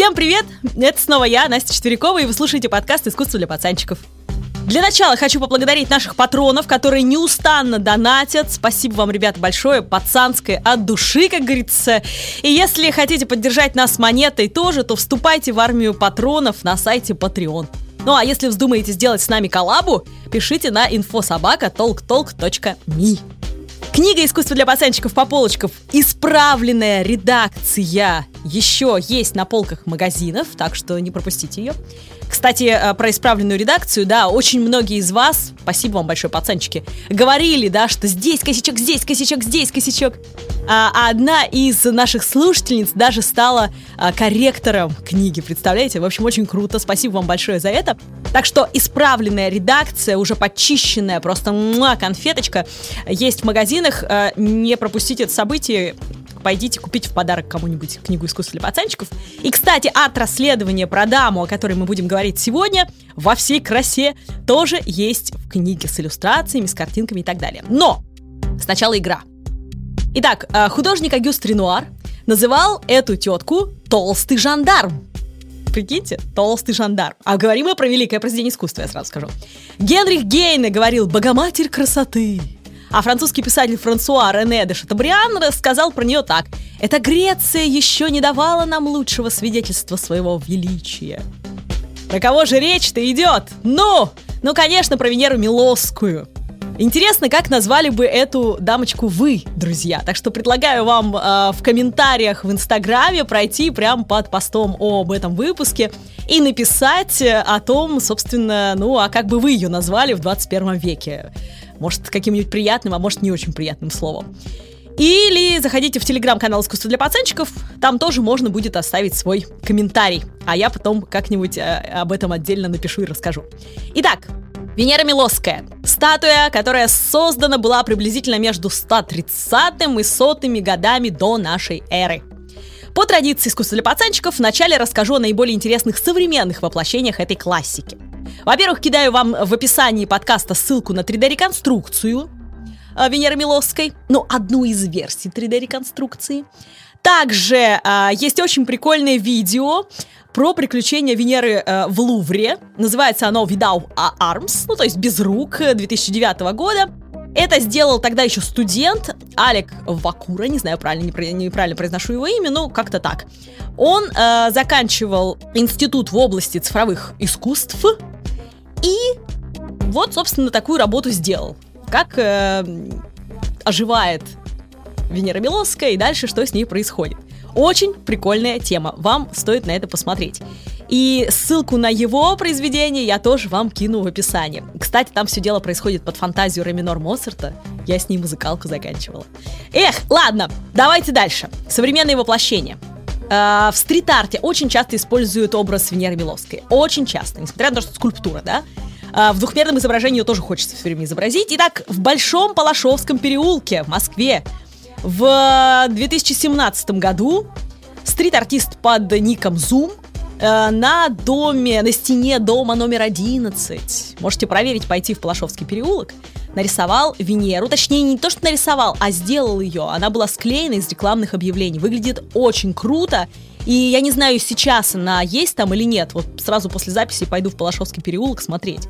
Всем привет! Это снова я, Настя Четверякова, и вы слушаете подкаст «Искусство для пацанчиков». Для начала хочу поблагодарить наших патронов, которые неустанно донатят. Спасибо вам, ребята, большое, пацанское, от души, как говорится. И если хотите поддержать нас монетой тоже, то вступайте в армию патронов на сайте Patreon. Ну а если вздумаете сделать с нами коллабу, пишите на infosobaka.talktalk.me. Книга «Искусство для пацанчиков по полочкам» исправленная редакция еще есть на полках магазинов, так что не пропустите ее. Кстати, э, про исправленную редакцию, да, очень многие из вас, спасибо вам большое, пацанчики, говорили, да, что здесь косячок, здесь косячок, здесь косячок. А, а одна из наших слушательниц даже стала а, корректором книги, представляете? В общем, очень круто, спасибо вам большое за это. Так что исправленная редакция, уже почищенная, просто муа, конфеточка, есть в магазинах. А, не пропустите это событие, пойдите купить в подарок кому-нибудь книгу искусства для пацанчиков. И, кстати, от расследования про даму, о которой мы будем говорить сегодня, во всей красе, тоже есть в книге с иллюстрациями, с картинками и так далее. Но сначала игра. Итак, э, художник Агюст Ренуар называл эту тетку «толстый жандарм». Прикиньте, толстый жандарм. А говорим мы про великое произведение искусства, я сразу скажу. Генрих Гейне говорил «богоматерь красоты». А французский писатель Франсуа Рене де Шатабриан рассказал про нее так. «Эта Греция еще не давала нам лучшего свидетельства своего величия». Про кого же речь-то идет? Ну, ну, конечно, про Венеру Милосскую. Интересно, как назвали бы эту дамочку вы, друзья. Так что предлагаю вам э, в комментариях в Инстаграме пройти прямо под постом об этом выпуске и написать о том, собственно, ну, а как бы вы ее назвали в 21 веке. Может, каким-нибудь приятным, а может, не очень приятным словом. Или заходите в телеграм-канал «Искусство для пацанчиков», там тоже можно будет оставить свой комментарий, а я потом как-нибудь э, об этом отдельно напишу и расскажу. Итак, Венера Милосская. Статуя, которая создана была приблизительно между 130 и 100 годами до нашей эры. По традиции искусства для пацанчиков вначале расскажу о наиболее интересных современных воплощениях этой классики. Во-первых, кидаю вам в описании подкаста ссылку на 3D-реконструкцию э, Венеры Милосской, ну, одну из версий 3D-реконструкции. Также э, есть очень прикольное видео про приключения Венеры э, в Лувре. Называется оно «Without Arms», ну, то есть «Без рук» 2009 года. Это сделал тогда еще студент Алек Вакура, не знаю, правильно, неправильно произношу его имя, но как-то так. Он э, заканчивал институт в области цифровых искусств и вот, собственно, такую работу сделал. Как э, оживает Венера Милосская и дальше что с ней происходит. Очень прикольная тема, вам стоит на это посмотреть. И ссылку на его произведение я тоже вам кину в описании. Кстати, там все дело происходит под фантазию Реминор Моцарта. Я с ней музыкалку заканчивала. Эх, ладно, давайте дальше. Современные воплощения. Э, в стрит-арте очень часто используют образ Венеры Миловской. Очень часто, несмотря на то, что скульптура, да? Э, в двухмерном изображении ее тоже хочется все время изобразить. Итак, в Большом Палашовском переулке в Москве в 2017 году стрит-артист под ником Zoom э, на доме, на стене дома номер 11, можете проверить, пойти в Палашовский переулок, нарисовал Венеру, точнее не то, что нарисовал, а сделал ее. Она была склеена из рекламных объявлений. Выглядит очень круто. И я не знаю, сейчас она есть там или нет. Вот сразу после записи пойду в Палашовский переулок смотреть.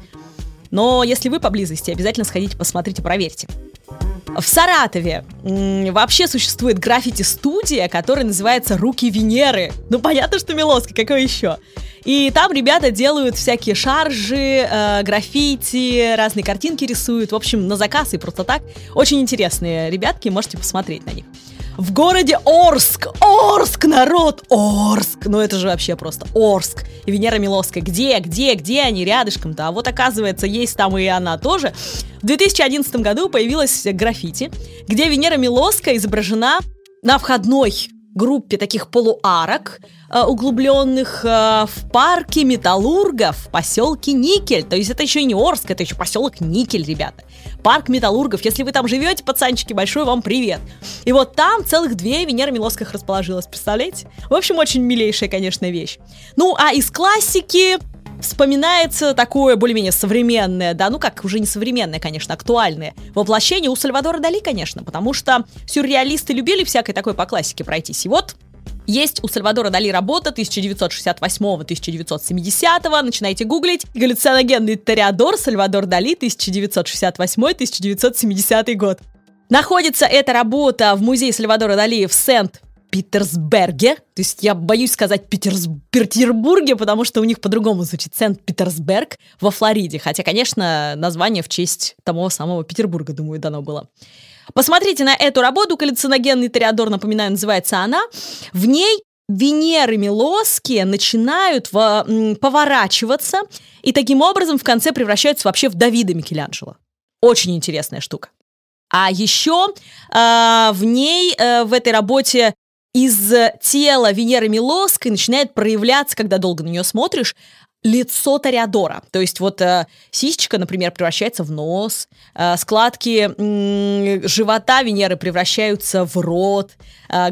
Но если вы поблизости, обязательно сходите, посмотрите, проверьте. В Саратове вообще существует граффити-студия, которая называется «Руки Венеры». Ну, понятно, что Милоска, какой еще? И там ребята делают всякие шаржи, э, граффити, разные картинки рисуют. В общем, на заказ и просто так. Очень интересные ребятки, можете посмотреть на них в городе Орск. Орск, народ, Орск. Ну это же вообще просто Орск. И Венера Миловская. Где, где, где они рядышком-то? А вот оказывается, есть там и она тоже. В 2011 году появилась граффити, где Венера Миловская изображена на входной группе таких полуарок, э, углубленных э, в парке Металлургов в поселке Никель. То есть это еще не Орск, это еще поселок Никель, ребята. Парк Металлургов. Если вы там живете, пацанчики, большой вам привет. И вот там целых две Венера Милоских расположилась, представляете? В общем, очень милейшая, конечно, вещь. Ну, а из классики вспоминается такое более-менее современное, да, ну как, уже не современное, конечно, актуальное воплощение у Сальвадора Дали, конечно, потому что сюрреалисты любили всякой такой по классике пройтись. И вот Есть у Сальвадора Дали работа 1968-1970, начинайте гуглить. Галлюциногенный Тореадор Сальвадор Дали 1968-1970 год. Находится эта работа в музее Сальвадора Дали в Сент Питерсберге. То есть я боюсь сказать Питерс... Петербурге, потому что у них по-другому звучит Сент-Питерсберг во Флориде. Хотя, конечно, название в честь того самого Петербурга, думаю, дано было. Посмотрите на эту работу. Галлюциногенный Тореадор, напоминаю, называется она. В ней Венеры Милоские начинают в, поворачиваться и таким образом в конце превращаются вообще в Давида Микеланджело. Очень интересная штука. А еще э, в ней, э, в этой работе, из тела Венеры Милоской начинает проявляться, когда долго на нее смотришь, лицо Тореадора. То есть вот э, сисечка, например, превращается в нос, э, складки э, живота Венеры превращаются в рот, э,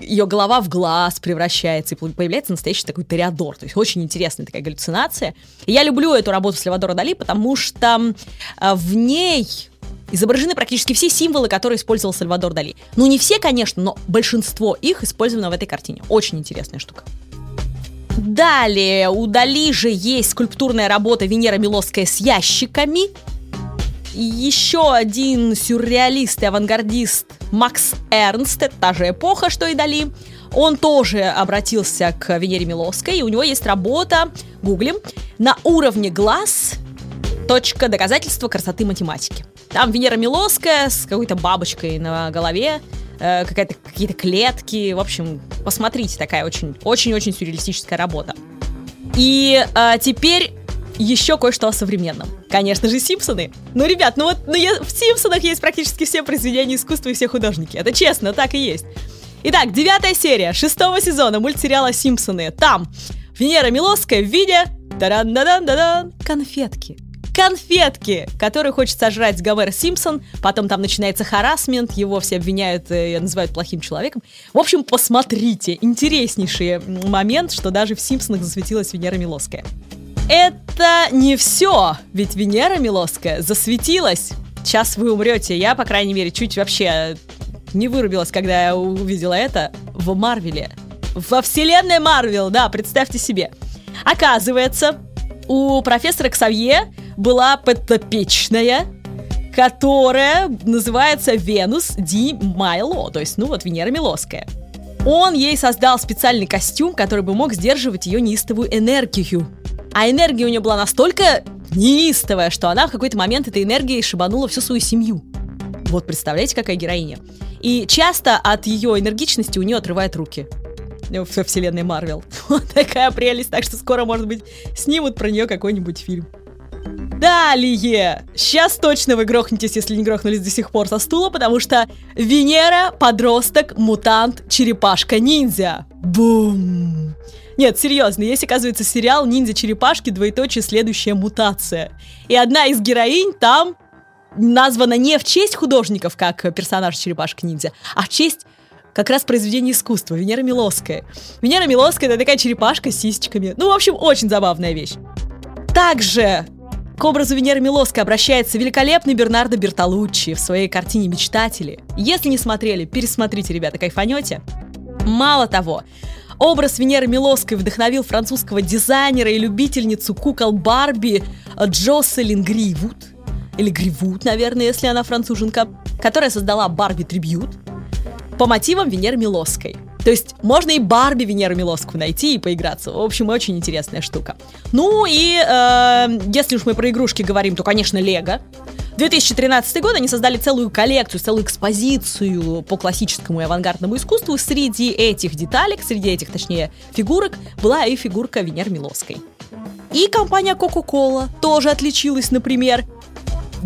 ее голова в глаз превращается, и появляется настоящий такой Тореадор. То есть очень интересная такая галлюцинация. И я люблю эту работу Сальвадора Дали, потому что э, в ней изображены практически все символы, которые использовал Сальвадор Дали. Ну, не все, конечно, но большинство их использовано в этой картине. Очень интересная штука. Далее, у Дали же есть скульптурная работа Венера Милосская с ящиками. Еще один сюрреалист и авангардист Макс Эрнст, это та же эпоха, что и Дали. Он тоже обратился к Венере Милосской, и у него есть работа, гуглим, на уровне глаз, точка доказательства красоты математики. Там Венера Милоская с какой-то бабочкой на голове, э, какая-то, какие-то клетки. В общем, посмотрите, такая очень-очень-очень сюрреалистическая работа. И э, теперь еще кое-что о современном. Конечно же, Симпсоны. Ну, ребят, ну вот ну, я, в Симпсонах есть практически все произведения искусства и все художники. Это честно, так и есть. Итак, девятая серия шестого сезона мультсериала «Симпсоны». Там Венера Милоская в виде... Таран-дан-дан-дан, конфетки конфетки, которые хочет сожрать Гомер Симпсон. Потом там начинается харасмент, его все обвиняют и э, называют плохим человеком. В общем, посмотрите. Интереснейший момент, что даже в Симпсонах засветилась Венера Милоская. Это не все, ведь Венера Милоская засветилась. Сейчас вы умрете. Я, по крайней мере, чуть вообще не вырубилась, когда я увидела это в Марвеле. Во вселенной Марвел, да, представьте себе. Оказывается, у профессора Ксавье была подопечная, которая называется Венус Ди Майло, то есть, ну вот, Венера Милоская. Он ей создал специальный костюм, который бы мог сдерживать ее неистовую энергию. А энергия у нее была настолько неистовая, что она в какой-то момент этой энергией шибанула всю свою семью. Вот представляете, какая героиня. И часто от ее энергичности у нее отрывают руки во вселенной Марвел. Вот такая прелесть, так что скоро, может быть, снимут про нее какой-нибудь фильм. Далее! Сейчас точно вы грохнетесь, если не грохнулись до сих пор со стула, потому что Венера, подросток, мутант, черепашка-ниндзя. Бум! Нет, серьезно, есть, оказывается, сериал «Ниндзя-черепашки. Двоеточие. Следующая мутация». И одна из героинь там названа не в честь художников, как персонаж черепашка-ниндзя, а в честь как раз произведение искусства, Венера Милоская. Венера Милоская — это такая черепашка с сисечками. Ну, в общем, очень забавная вещь. Также к образу Венеры Милоской обращается великолепный Бернардо Бертолуччи в своей картине «Мечтатели». Если не смотрели, пересмотрите, ребята, кайфанете. Мало того, Образ Венеры Милоской вдохновил французского дизайнера и любительницу кукол Барби Джоселин Гривуд, или Гривуд, наверное, если она француженка, которая создала Барби Трибьют по мотивам Венеры Милоской. То есть можно и Барби Венеру Милоску найти и поиграться. В общем, очень интересная штука. Ну и э, если уж мы про игрушки говорим, то, конечно, Лего. 2013 год они создали целую коллекцию, целую экспозицию по классическому и авангардному искусству. Среди этих деталек, среди этих, точнее, фигурок, была и фигурка Венеры Милоской. И компания Coca-Cola тоже отличилась, например.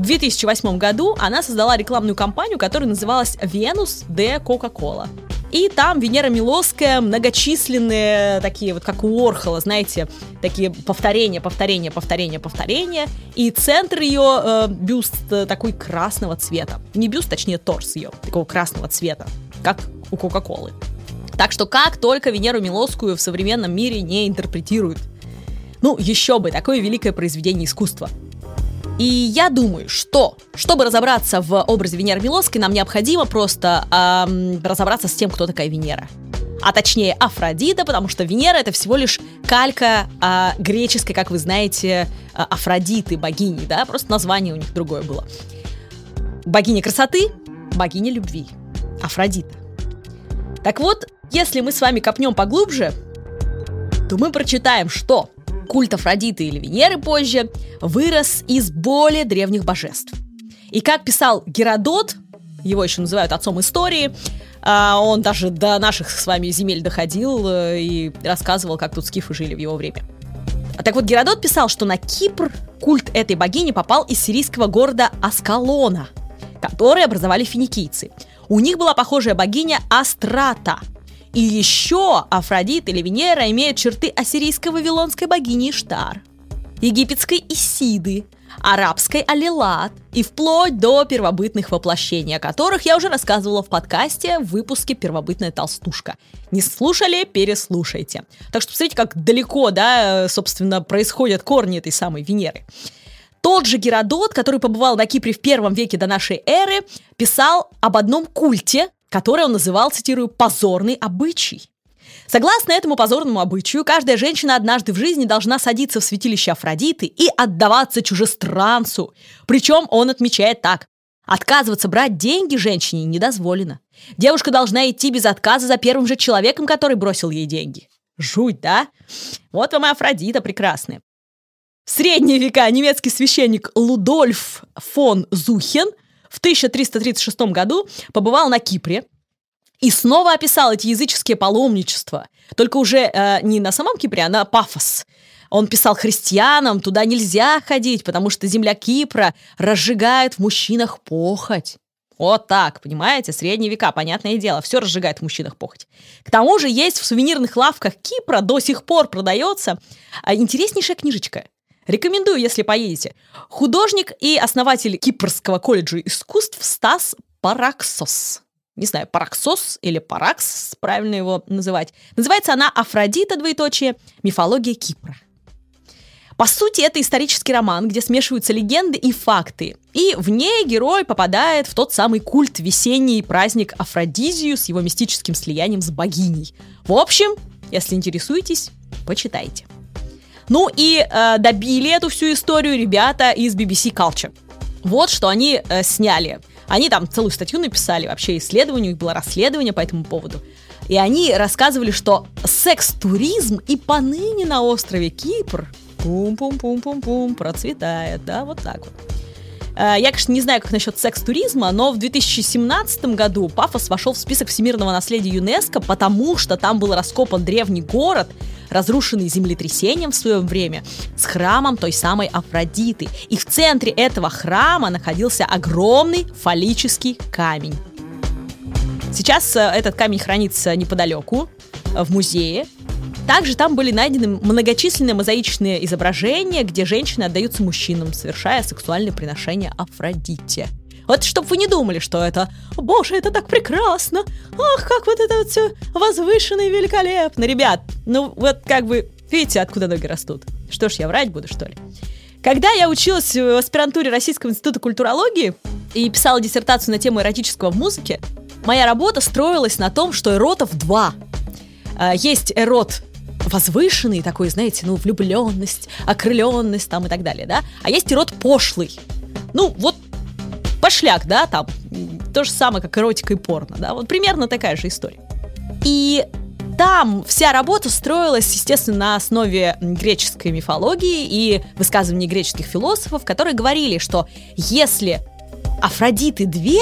В 2008 году она создала рекламную кампанию, которая называлась «Venus de Coca-Cola». И там Венера Милоская, многочисленные такие, вот как у Уорхола, знаете, такие повторения, повторения, повторения, повторения. И центр ее э, бюст такой красного цвета. Не бюст, точнее торс ее, такого красного цвета, как у Кока-Колы. Так что как только Венеру Милоскую в современном мире не интерпретируют. Ну, еще бы, такое великое произведение искусства. И я думаю, что, чтобы разобраться в образе Венеры Милоской, нам необходимо просто эм, разобраться с тем, кто такая Венера. а точнее Афродита, потому что Венера это всего лишь калька а, греческой, как вы знаете, а, Афродиты, богини, да, просто название у них другое было. Богиня красоты, богиня любви, Афродита. Так вот, если мы с вами копнем поглубже, то мы прочитаем, что культ Афродиты или Венеры позже вырос из более древних божеств. И как писал Геродот, его еще называют отцом истории, а, он даже до наших с вами земель доходил э, и рассказывал, как тут скифы жили в его время. Так вот, Геродот писал, что на Кипр культ этой богини попал из сирийского города Аскалона, который образовали финикийцы. У них была похожая богиня Астрата. И еще Афродит или Венера имеют черты ассирийско-вавилонской богини Иштар, египетской Исиды, арабской алилат и вплоть до первобытных воплощений, о которых я уже рассказывала в подкасте в выпуске «Первобытная толстушка». Не слушали? Переслушайте. Так что посмотрите, как далеко, да, собственно, происходят корни этой самой Венеры. Тот же Геродот, который побывал на Кипре в первом веке до нашей эры, писал об одном культе, который он называл, цитирую, «позорный обычай». Согласно этому позорному обычаю, каждая женщина однажды в жизни должна садиться в святилище Афродиты и отдаваться чужестранцу. Причем он отмечает так. Отказываться брать деньги женщине не дозволено. Девушка должна идти без отказа за первым же человеком, который бросил ей деньги. Жуть, да? Вот вам и Афродита прекрасная. В средние века немецкий священник Лудольф фон Зухен в 1336 году побывал на Кипре, и снова описал эти языческие паломничества. Только уже э, не на самом Кипре, а на Пафос. Он писал христианам, туда нельзя ходить, потому что земля Кипра разжигает в мужчинах похоть. Вот так, понимаете, средние века, понятное дело, все разжигает в мужчинах похоть. К тому же есть в сувенирных лавках Кипра до сих пор продается а, интереснейшая книжечка. Рекомендую, если поедете. Художник и основатель Кипрского колледжа искусств Стас Параксос не знаю, параксос или паракс, правильно его называть. Называется она «Афродита, двоеточие, мифология Кипра». По сути, это исторический роман, где смешиваются легенды и факты. И в ней герой попадает в тот самый культ весенний праздник Афродизию с его мистическим слиянием с богиней. В общем, если интересуетесь, почитайте. Ну и э, добили эту всю историю ребята из BBC Culture. Вот что они э, сняли. Они там целую статью написали, вообще исследование, у них было расследование по этому поводу. И они рассказывали, что секс-туризм и поныне на острове Кипр пум-пум-пум-пум-пум процветает, да, вот так вот. Э, я, конечно, не знаю, как насчет секс-туризма, но в 2017 году Пафос вошел в список всемирного наследия ЮНЕСКО, потому что там был раскопан древний город, разрушенный землетрясением в свое время, с храмом той самой Афродиты. И в центре этого храма находился огромный фаллический камень. Сейчас э, этот камень хранится неподалеку, э, в музее. Также там были найдены многочисленные мозаичные изображения, где женщины отдаются мужчинам, совершая сексуальные приношения Афродите. Вот чтобы вы не думали, что это «Боже, это так прекрасно! Ах, как вот это вот все возвышенно и великолепно!» Ребят, ну вот как бы, видите, откуда ноги растут? Что ж, я врать буду, что ли? Когда я училась в аспирантуре Российского института культурологии и писала диссертацию на тему эротического в музыке, моя работа строилась на том, что эротов два. А, есть эрот возвышенный такой, знаете, ну, влюбленность, окрыленность там и так далее, да? А есть эрот пошлый. Ну, вот пошляк, да, там, то же самое, как эротика и порно, да, вот примерно такая же история. И там вся работа строилась, естественно, на основе греческой мифологии и высказываний греческих философов, которые говорили, что если Афродиты две,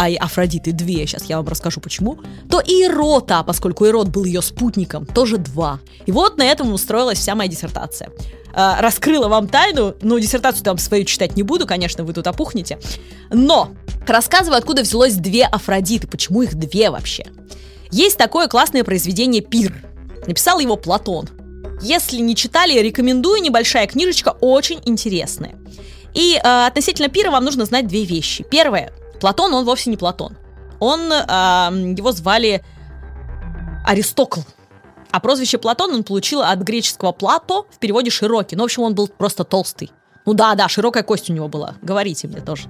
а и Афродиты две, сейчас я вам расскажу почему, то и Ирота, поскольку Ирод был ее спутником, тоже два. И вот на этом устроилась вся моя диссертация. А, раскрыла вам тайну, ну, диссертацию там свою читать не буду, конечно, вы тут опухнете, но рассказываю, откуда взялось две Афродиты, почему их две вообще. Есть такое классное произведение «Пир». Написал его Платон. Если не читали, рекомендую, небольшая книжечка, очень интересная. И э, относительно пира вам нужно знать две вещи. Первое, Платон, он вовсе не Платон. Он, э, его звали Аристокл. А прозвище Платон он получил от греческого «плато», в переводе «широкий». Ну, в общем, он был просто толстый. Ну да, да, широкая кость у него была. Говорите мне тоже.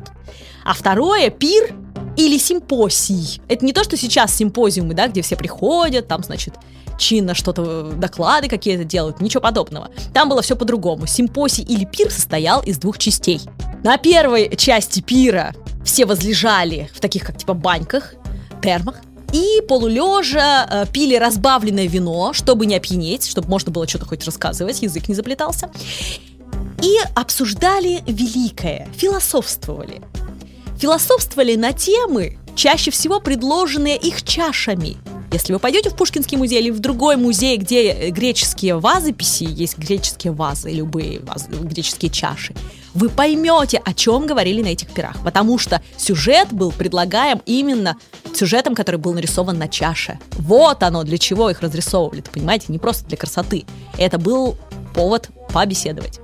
А второе, пир или симпосий. Это не то, что сейчас симпозиумы, да, где все приходят, там, значит, чинно что-то, доклады какие-то делают, ничего подобного. Там было все по-другому. Симпосий или пир состоял из двух частей. На первой части пира все возлежали в таких, как типа баньках, термах, и полулежа э, пили разбавленное вино, чтобы не опьянеть, чтобы можно было что-то хоть рассказывать, язык не заплетался. И обсуждали великое, философствовали. Философствовали на темы, чаще всего предложенные их чашами – если вы пойдете в Пушкинский музей или в другой музей, где греческие вазописи, есть греческие вазы, любые вазы, греческие чаши, вы поймете, о чем говорили на этих пирах. Потому что сюжет был предлагаем именно сюжетом, который был нарисован на чаше. Вот оно, для чего их разрисовывали, понимаете, не просто для красоты. Это был повод побеседовать.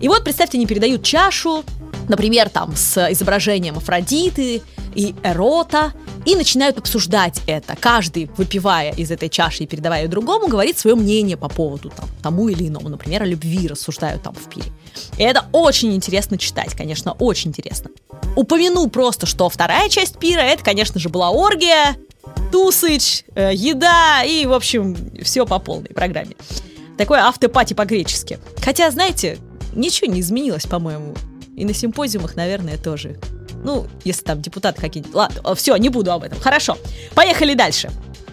И вот, представьте, они передают чашу, например, там с изображением Афродиты и Эрота, и начинают обсуждать это. Каждый, выпивая из этой чаши и передавая ее другому, говорит свое мнение по поводу там, тому или иному. Например, о любви рассуждают там в пире. И это очень интересно читать, конечно, очень интересно. Упомяну просто, что вторая часть пира, это, конечно же, была оргия, тусыч, э, еда и, в общем, все по полной программе. Такое автопати по-гречески. Хотя, знаете, ничего не изменилось, по-моему. И на симпозиумах, наверное, тоже. Ну, если там депутаты какие-нибудь. Ладно, все, не буду об этом. Хорошо. Поехали дальше.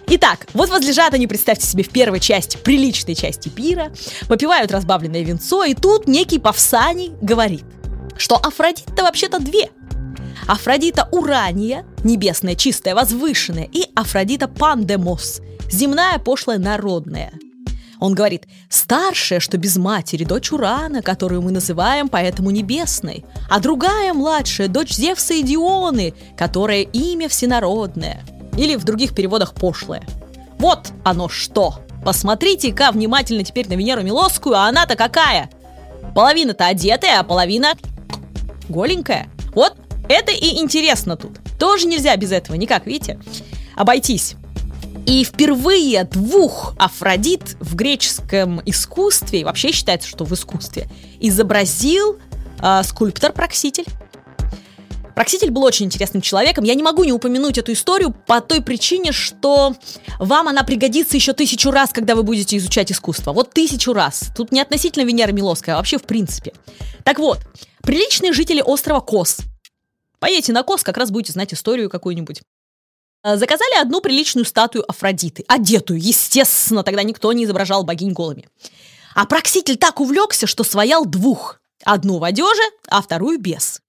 Итак, вот возлежат они, представьте себе, в первой части, приличной части пира, попивают разбавленное венцо, и тут некий Павсаний говорит, что Афродита вообще-то две. Афродита Урания, небесная, чистая, возвышенная, и Афродита Пандемос, земная, пошлая, народная – он говорит, старшая, что без матери, дочь Урана, которую мы называем поэтому небесной, а другая, младшая, дочь Зевса и Дионы, которая имя всенародное. Или в других переводах пошлое. Вот оно что! Посмотрите-ка внимательно теперь на Венеру Милосскую, а она-то какая? Половина-то одетая, а половина голенькая. Вот это и интересно тут. Тоже нельзя без этого никак, видите? Обойтись. И впервые двух Афродит в греческом искусстве, вообще считается, что в искусстве, изобразил э, скульптор Прокситель. Прокситель был очень интересным человеком. Я не могу не упомянуть эту историю по той причине, что вам она пригодится еще тысячу раз, когда вы будете изучать искусство. Вот тысячу раз. Тут не относительно Венеры Милоской, а вообще в принципе. Так вот, приличные жители острова Кос. Поедете на Кос, как раз будете знать историю какую-нибудь. Э, заказали одну приличную статую Афродиты, одетую, естественно, тогда никто не изображал богинь голыми. А Пракситель так увлекся, что сваял двух. Одну в одежде, а вторую без.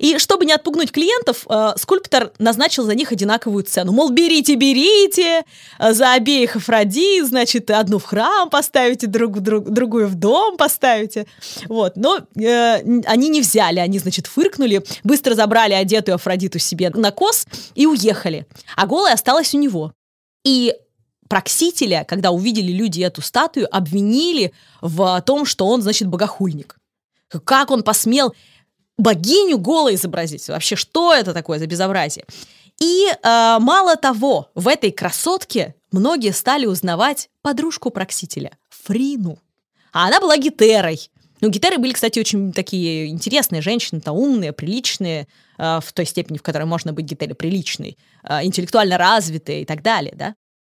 И чтобы не отпугнуть клиентов, э, скульптор назначил за них одинаковую цену. Мол, берите, берите, э, за обеих Афродит, значит, одну в храм поставите, друг, друг, другую в дом поставите. Вот. Но э, они не взяли, они, значит, фыркнули, быстро забрали одетую Афродиту себе на кос и уехали. А голая осталась у него. И Проксителя, когда увидели люди эту статую, обвинили в том, что он, значит, богохульник. Как он посмел богиню голой изобразить. Вообще, что это такое за безобразие? И э, мало того, в этой красотке многие стали узнавать подружку Проксителя, Фрину. А она была гитерой. Ну, гитеры были, кстати, очень такие интересные женщины-то, умные, приличные, э, в той степени, в которой можно быть гитерой приличной, э, интеллектуально развитые и так далее, да.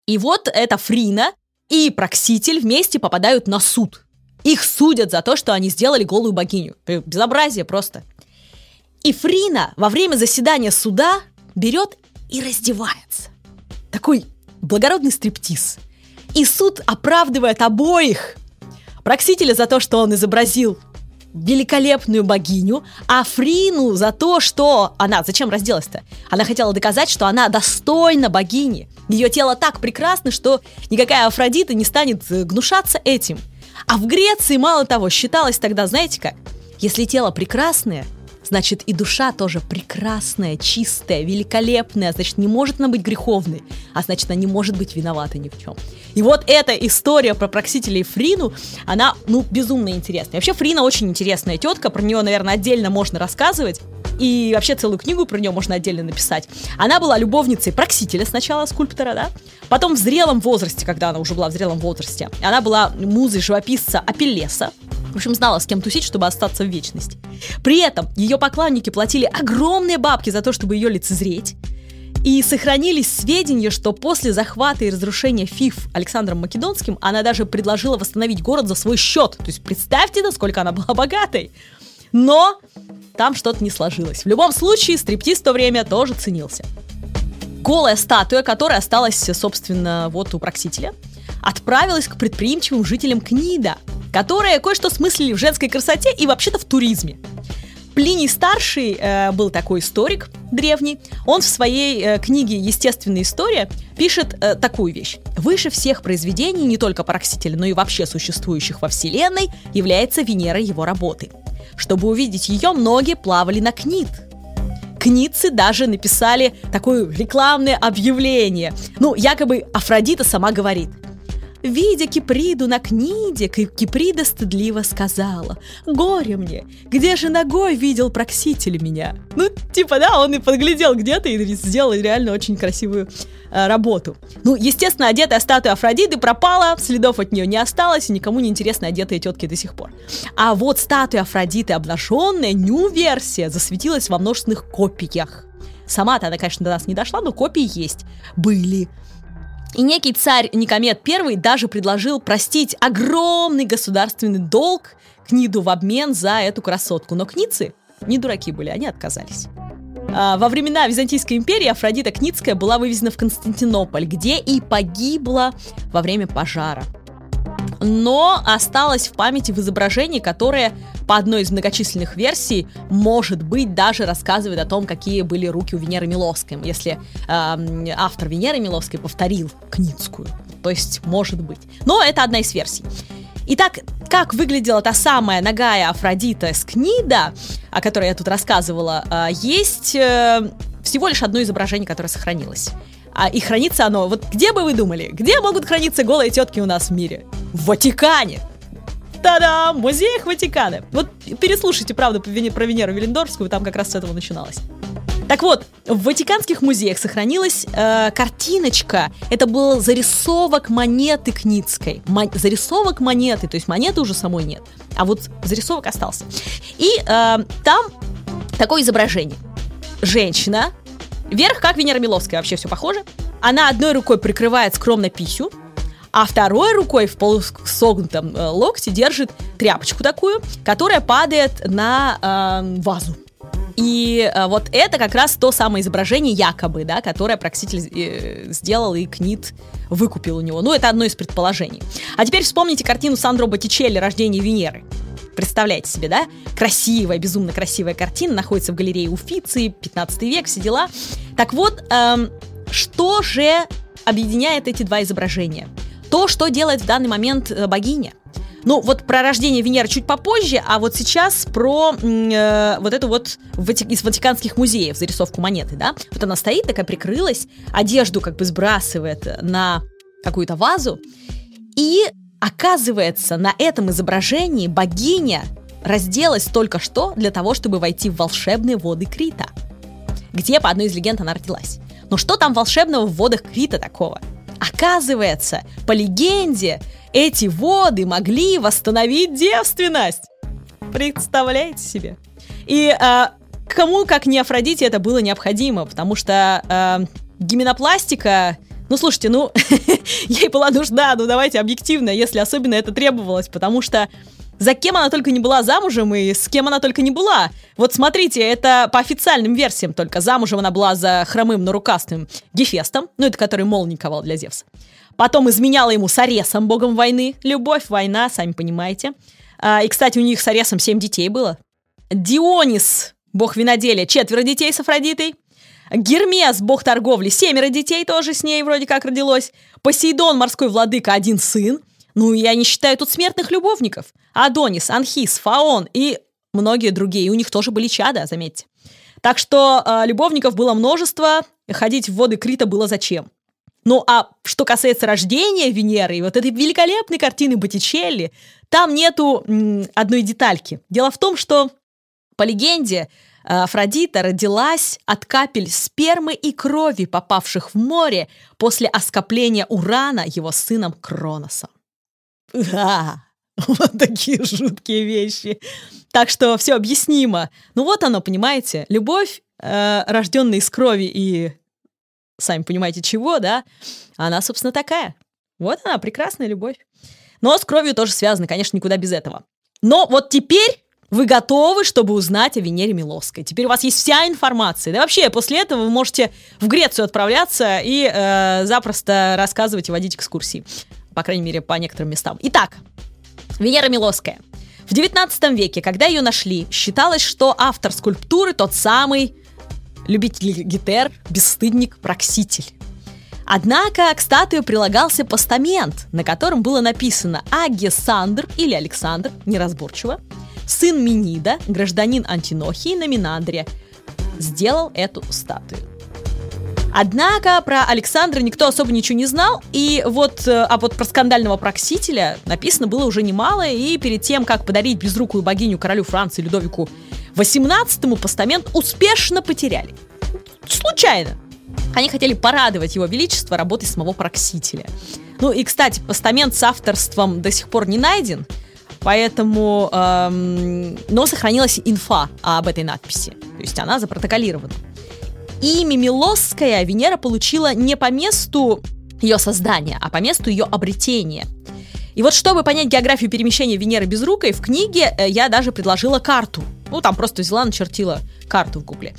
И вот эта Фрина и Прокситель вместе попадают на суд. Их судят за то, что они сделали голую богиню. Безобразие просто. И Фрина во время заседания суда берет и раздевается. Такой благородный стриптиз. И суд оправдывает обоих. Проксителя за то, что он изобразил великолепную богиню, а Фрину за то, что она... Зачем разделась-то? Она хотела доказать, что она достойна богини. Ее тело так прекрасно, что никакая Афродита не станет э, гнушаться этим. А в Греции, мало того, считалось тогда, знаете как, если тело прекрасное, значит и душа тоже прекрасная, чистая, великолепная, значит не может она быть греховной, а значит она не может быть виновата ни в чем. И вот эта история про Проксителя и Фрину, она, ну, безумно интересная. Вообще Фрина очень интересная тетка, про нее, наверное, отдельно можно рассказывать. И вообще целую книгу про нее можно отдельно написать. Она была любовницей Проксителя сначала, скульптора, да? Потом в зрелом возрасте, когда она уже была в зрелом возрасте, она была музой живописца Апеллеса. В общем, знала, с кем тусить, чтобы остаться в вечности. При этом ее поклонники платили огромные бабки за то, чтобы ее лицезреть. И сохранились сведения, что после захвата и разрушения ФИФ Александром Македонским она даже предложила восстановить город за свой счет. То есть представьте, насколько она была богатой. Но там что-то не сложилось. В любом случае, стриптиз в то время тоже ценился. Голая статуя, которая осталась, собственно, вот у Проксителя, отправилась к предприимчивым жителям Книда, которые кое-что смыслили в женской красоте и вообще-то в туризме. Плиний старший э, был такой историк древний. Он в своей э, книге "Естественная история" пишет э, такую вещь: выше всех произведений не только Параксителя, но и вообще существующих во Вселенной является Венера его работы. Чтобы увидеть ее, многие плавали на Книт. Кницы даже написали такое рекламное объявление. Ну, якобы Афродита сама говорит – Видя Киприду на книде, Киприда стыдливо сказала, «Горе мне, где же ногой видел прокситель меня?» Ну, типа, да, он и подглядел где-то и сделал реально очень красивую э, работу. Ну, естественно, одетая статуя Афродиты пропала, следов от нее не осталось, и никому не интересны одетые тетки до сих пор. А вот статуя Афродиты обнаженная, нью-версия, засветилась во множественных копиях. Сама-то она, конечно, до нас не дошла, но копии есть. Были. И некий царь Никомед I даже предложил простить огромный государственный долг Книду в обмен за эту красотку. Но кницы не дураки были, они отказались. А, во времена Византийской империи Афродита Кницкая была вывезена в Константинополь, где и погибла во время пожара но осталось в памяти в изображении, которое по одной из многочисленных версий, может быть, даже рассказывает о том, какие были руки у Венеры Миловской, если э, автор Венеры Миловской повторил Кницкую. То есть, может быть. Но это одна из версий. Итак, как выглядела та самая ногая Афродита с Книда, о которой я тут рассказывала, э, есть э, всего лишь одно изображение, которое сохранилось. А, и хранится оно, вот где бы вы думали, где могут храниться голые тетки у нас в мире? В Ватикане! Та-дам! Музеях Ватикана. Вот переслушайте правду про Венеру Велендорфскую, там как раз с этого начиналось. Так вот, в Ватиканских музеях сохранилась э, картиночка. Это был зарисовок монеты Кницкой. Мо- зарисовок монеты, то есть монеты уже самой нет. А вот зарисовок остался. И э, там такое изображение. Женщина Вверх, как Венера Миловская, вообще все похоже. Она одной рукой прикрывает скромно писю, а второй рукой в полусогнутом э, локте держит тряпочку такую, которая падает на э, вазу. И э, вот это как раз то самое изображение якобы, да, которое Прокситель э, сделал и Книт выкупил у него. Ну, это одно из предположений. А теперь вспомните картину Сандро Боттичелли «Рождение Венеры». Представляете себе, да? Красивая, безумно красивая картина находится в галерее Уфиции, 15 век, все дела. Так вот, эм, что же объединяет эти два изображения? То, что делает в данный момент э, богиня. Ну, вот про рождение Венеры чуть попозже, а вот сейчас про э, вот эту вот из Ватиканских музеев зарисовку монеты, да? Вот она стоит, такая прикрылась, одежду как бы сбрасывает на какую-то вазу, и Оказывается, на этом изображении богиня разделась только что для того, чтобы войти в волшебные воды Крита, где, по одной из легенд, она родилась. Но что там волшебного в водах Крита такого? Оказывается, по легенде, эти воды могли восстановить девственность. Представляете себе? И э, кому, как не Афродите, это было необходимо, потому что э, гименопластика ну, слушайте, ну, ей была нужда, ну, давайте объективно, если особенно это требовалось, потому что за кем она только не была замужем и с кем она только не была. Вот смотрите, это по официальным версиям только. Замужем она была за хромым, но рукастым Гефестом, ну, это который молний ковал для Зевса. Потом изменяла ему с Аресом, богом войны. Любовь, война, сами понимаете. А, и, кстати, у них с Аресом семь детей было. Дионис, бог виноделия, четверо детей с Афродитой. Гермес, бог торговли, семеро детей тоже с ней вроде как родилось. Посейдон, морской владыка, один сын. Ну, я не считаю тут смертных любовников. Адонис, Анхис, Фаон и многие другие. У них тоже были чада, заметьте. Так что э, любовников было множество, ходить в воды Крита было зачем. Ну а что касается рождения Венеры и вот этой великолепной картины Боттичелли, там нету м, одной детальки. Дело в том, что по легенде Э, Афродита родилась от капель спермы и крови, попавших в море после оскопления Урана его сыном Кроносом. Вот такие жуткие вещи. Так что все объяснимо. Ну вот оно, понимаете, любовь, э, рожденная из крови и сами понимаете чего, да, она, собственно, такая. Вот она, прекрасная любовь. Но с кровью тоже связано, конечно, никуда без этого. Но вот теперь вы готовы, чтобы узнать о Венере Миловской. Теперь у вас есть вся информация. Да вообще, после этого вы можете в Грецию отправляться и э, запросто рассказывать и водить экскурсии. По крайней мере, по некоторым местам. Итак, Венера Миловская. В 19 веке, когда ее нашли, считалось, что автор скульптуры тот самый любитель гитер, бесстыдник, прокситель. Однако к статуе прилагался постамент, на котором было написано «Агесандр» или «Александр», неразборчиво, сын Минида, гражданин Антинохии на Минандре, сделал эту статую. Однако про Александра никто особо ничего не знал, и вот, э, а вот про скандального проксителя написано было уже немало, и перед тем, как подарить безрукую богиню королю Франции Людовику XVIII, постамент успешно потеряли. Случайно. Они хотели порадовать его величество работой самого проксителя. Ну и, кстати, постамент с авторством до сих пор не найден, поэтому... Эм, но сохранилась инфа об этой надписи. То есть она запротоколирована. Имя Милосская Венера получила не по месту ее создания, а по месту ее обретения. И вот чтобы понять географию перемещения Венеры безрукой, в книге э, я даже предложила карту. Ну, там просто взяла, начертила карту в гугле.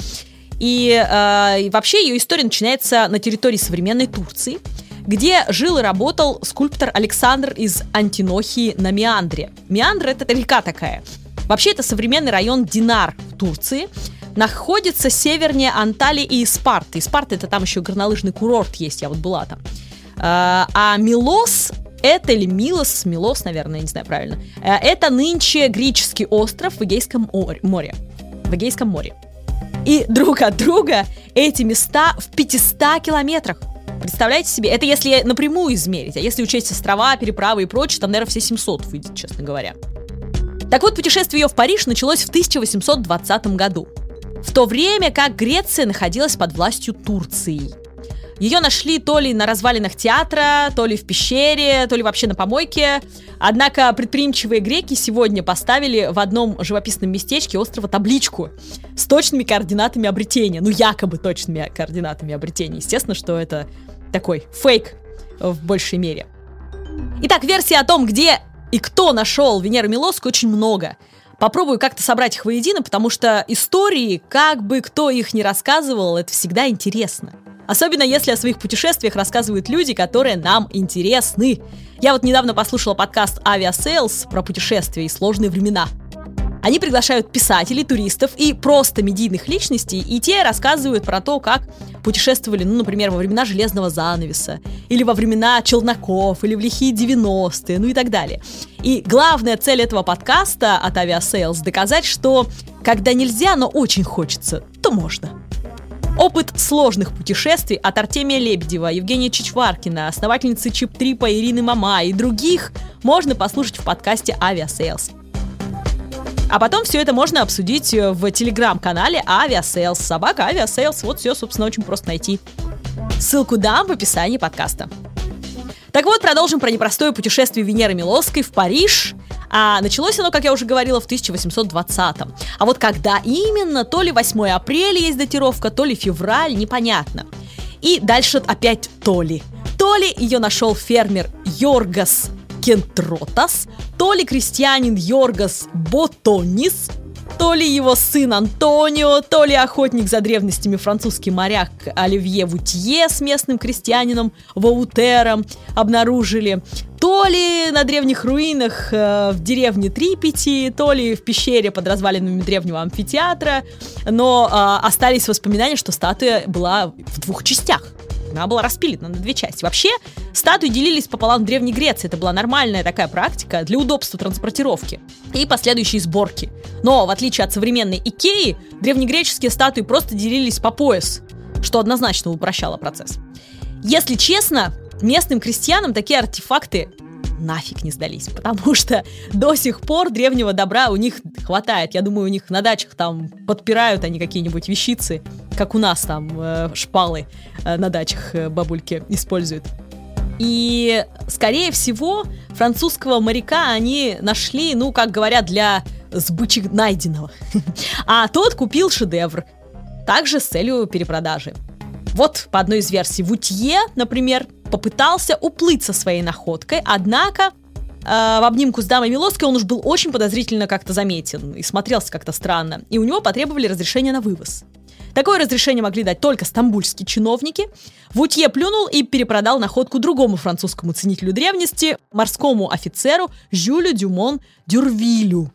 И, э, и вообще ее история начинается на территории современной Турции, где жил и работал скульптор Александр из Антинохии на Меандре. Меандр это река такая. Вообще это современный район Динар в Турции находится севернее Анталии и Спарты. И Спарта это там еще горнолыжный курорт есть, я вот была там. А, а Милос это или Милос, Милос, наверное, не знаю правильно. Э, это нынче греческий остров в Эгейском море. В Эгейском море. И друг от друга эти места в 500 километрах. Представляете себе? Это если напрямую измерить. А если учесть острова, переправы и прочее, там, наверное, все 700 выйдет, честно говоря. Так вот, путешествие ее в Париж началось в 1820 году в то время как Греция находилась под властью Турции. Ее нашли то ли на развалинах театра, то ли в пещере, то ли вообще на помойке. Однако предприимчивые греки сегодня поставили в одном живописном местечке острова табличку с точными координатами обретения. Ну, якобы точными координатами обретения. Естественно, что это такой фейк в большей мере. Итак, версии о том, где и кто нашел Венеру Милоску, очень много – попробую как-то собрать их воедино, потому что истории, как бы кто их ни рассказывал, это всегда интересно. Особенно если о своих путешествиях рассказывают люди, которые нам интересны. Я вот недавно послушала подкаст Aviasales про путешествия и сложные времена. Они приглашают писателей, туристов и просто медийных личностей, и те рассказывают про то, как путешествовали, ну, например, во времена железного занавеса, или во времена челноков, или в лихие 90-е, ну и так далее. И главная цель этого подкаста от Aviasales доказать, что когда нельзя, но очень хочется, то можно. Опыт сложных путешествий от Артемия Лебедева, Евгения Чичваркина, основательницы Чип-Трипа Ирины Мама и других можно послушать в подкасте Aviasales. А потом все это можно обсудить э, в телеграм-канале Aviasales. Собака Aviasales. Вот все, собственно, очень просто найти. Ссылку дам в описании подкаста. Так вот, продолжим про непростое путешествие Венеры Милосской в Париж. А началось оно, как я уже говорила, в 1820-м. А вот когда именно, то ли 8 апреля есть датировка, то ли февраль, непонятно. И дальше опять то ли. То ли ее нашел фермер Йоргас Кентротас, то ли крестьянин Йоргас Ботонис, то ли его сын Антонио, то ли охотник за древностями французский моряк Оливье Вутье с местным крестьянином Ваутером обнаружили, то ли на древних руинах э, в деревне Трипити, то ли в пещере под развалинами древнего амфитеатра, но э, остались воспоминания, что статуя была в двух частях. Она была распилена на две части. Вообще, статуи делились пополам в Древней Греции. Это была нормальная такая практика для удобства транспортировки и последующей сборки. Но, в отличие от современной Икеи, древнегреческие статуи просто делились по пояс, что однозначно упрощало процесс. Если честно, местным крестьянам такие артефакты нафиг не сдались, потому что до сих пор древнего добра у них хватает. Я думаю, у них на дачах там подпирают они какие-нибудь вещицы, как у нас там э, шпалы э, на дачах э, бабульки используют. И, скорее всего, французского моряка они нашли, ну, как говорят, для сбычи найденного. А тот купил шедевр, также с целью перепродажи. Вот по одной из версий, Вутье, например, попытался уплыть со своей находкой, однако э, в обнимку с дамой Милоской он уж был очень подозрительно как-то заметен и смотрелся как-то странно, и у него потребовали разрешения на вывоз. Такое разрешение могли дать только стамбульские чиновники. Вутье плюнул и перепродал находку другому французскому ценителю древности, морскому офицеру Жюлю Дюмон Дюрвилю.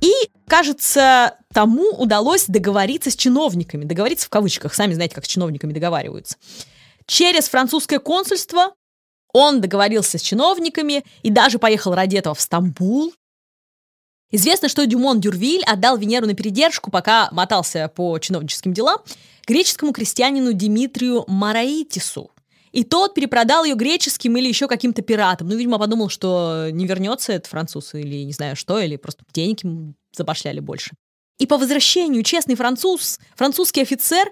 И, кажется, тому удалось договориться с чиновниками. Договориться в кавычках, сами знаете, как с чиновниками договариваются. Через французское консульство он договорился с чиновниками и даже поехал ради этого в Стамбул. Известно, что Дюмон Дюрвиль отдал Венеру на передержку, пока мотался по чиновническим делам, греческому крестьянину Димитрию Мараитису. И тот перепродал ее греческим или еще каким-то пиратам. Ну, видимо, подумал, что не вернется этот француз или не знаю что, или просто денег ему забашляли больше. И по возвращению честный француз, французский офицер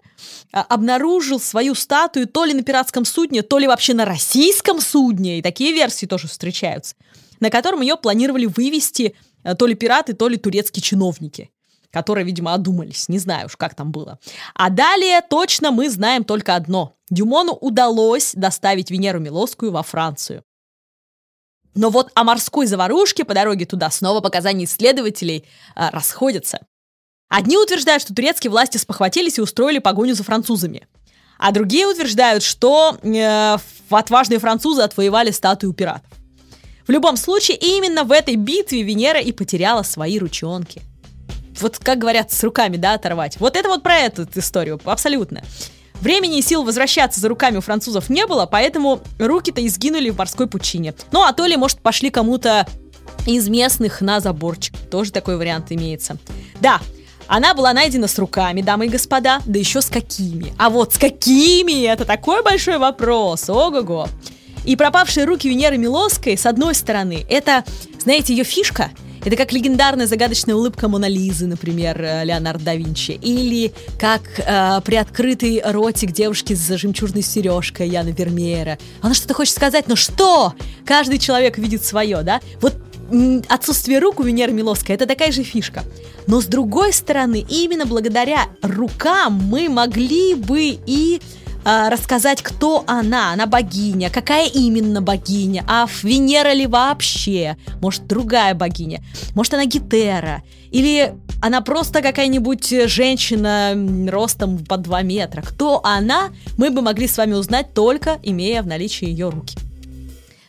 а, обнаружил свою статую то ли на пиратском судне, то ли вообще на российском судне, и такие версии тоже встречаются, на котором ее планировали вывести а, то ли пираты, то ли турецкие чиновники которые, видимо, одумались. Не знаю уж, как там было. А далее точно мы знаем только одно. Дюмону удалось доставить Венеру Милосскую во Францию. Но вот о морской заварушке по дороге туда снова показания исследователей э, расходятся. Одни утверждают, что турецкие власти спохватились и устроили погоню за французами. А другие утверждают, что э, отважные французы отвоевали статую пиратов. В любом случае, именно в этой битве Венера и потеряла свои ручонки вот как говорят, с руками, да, оторвать. Вот это вот про эту историю, абсолютно. Времени и сил возвращаться за руками у французов не было, поэтому руки-то изгинули в морской пучине. Ну, а то ли, может, пошли кому-то из местных на заборчик. Тоже такой вариант имеется. Да, она была найдена с руками, дамы и господа, да еще с какими. А вот с какими, это такой большой вопрос, ого-го. И пропавшие руки Венеры Милоской, с одной стороны, это, знаете, ее фишка – это как легендарная загадочная улыбка Монолизы, например, э, Леонардо да Винчи. Или как э, приоткрытый ротик девушки с жемчужной сережкой Яна Вермеера. Она что-то хочет сказать, но что? Каждый человек видит свое, да? Вот отсутствие рук у Венеры Миловской это такая же фишка. Но с другой стороны, именно благодаря рукам мы могли бы и э, рассказать, кто она. Она богиня, какая именно богиня, а Венера ли вообще? Может, другая богиня? Может, она Гетера? Или она просто какая-нибудь женщина ростом по 2 метра? Кто она, мы бы могли с вами узнать только имея в наличии ее руки.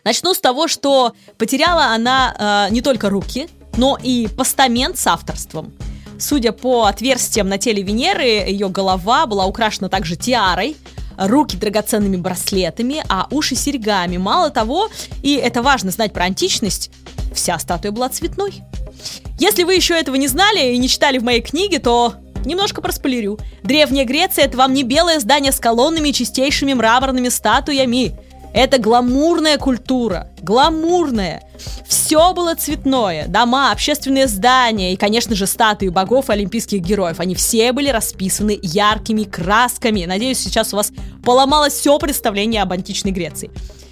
Начну с того, что потеряла она э, не только руки, но и постамент с авторством. Судя по отверстиям на теле Венеры, ее голова была украшена также тиарой, руки драгоценными браслетами, а уши серьгами. Мало того, и это важно знать про античность, вся статуя была цветной. Если вы еще этого не знали и не читали в моей книге, то Немножко проспойлерю. Древняя Греция — это вам не белое здание с колоннами и чистейшими мраморными статуями. Это гламурная культура. Гламурная. Все было цветное. Дома, общественные здания и, конечно же, статуи богов и олимпийских героев. Они все были расписаны яркими красками. Надеюсь, сейчас у вас поломалось все представление об античной Греции.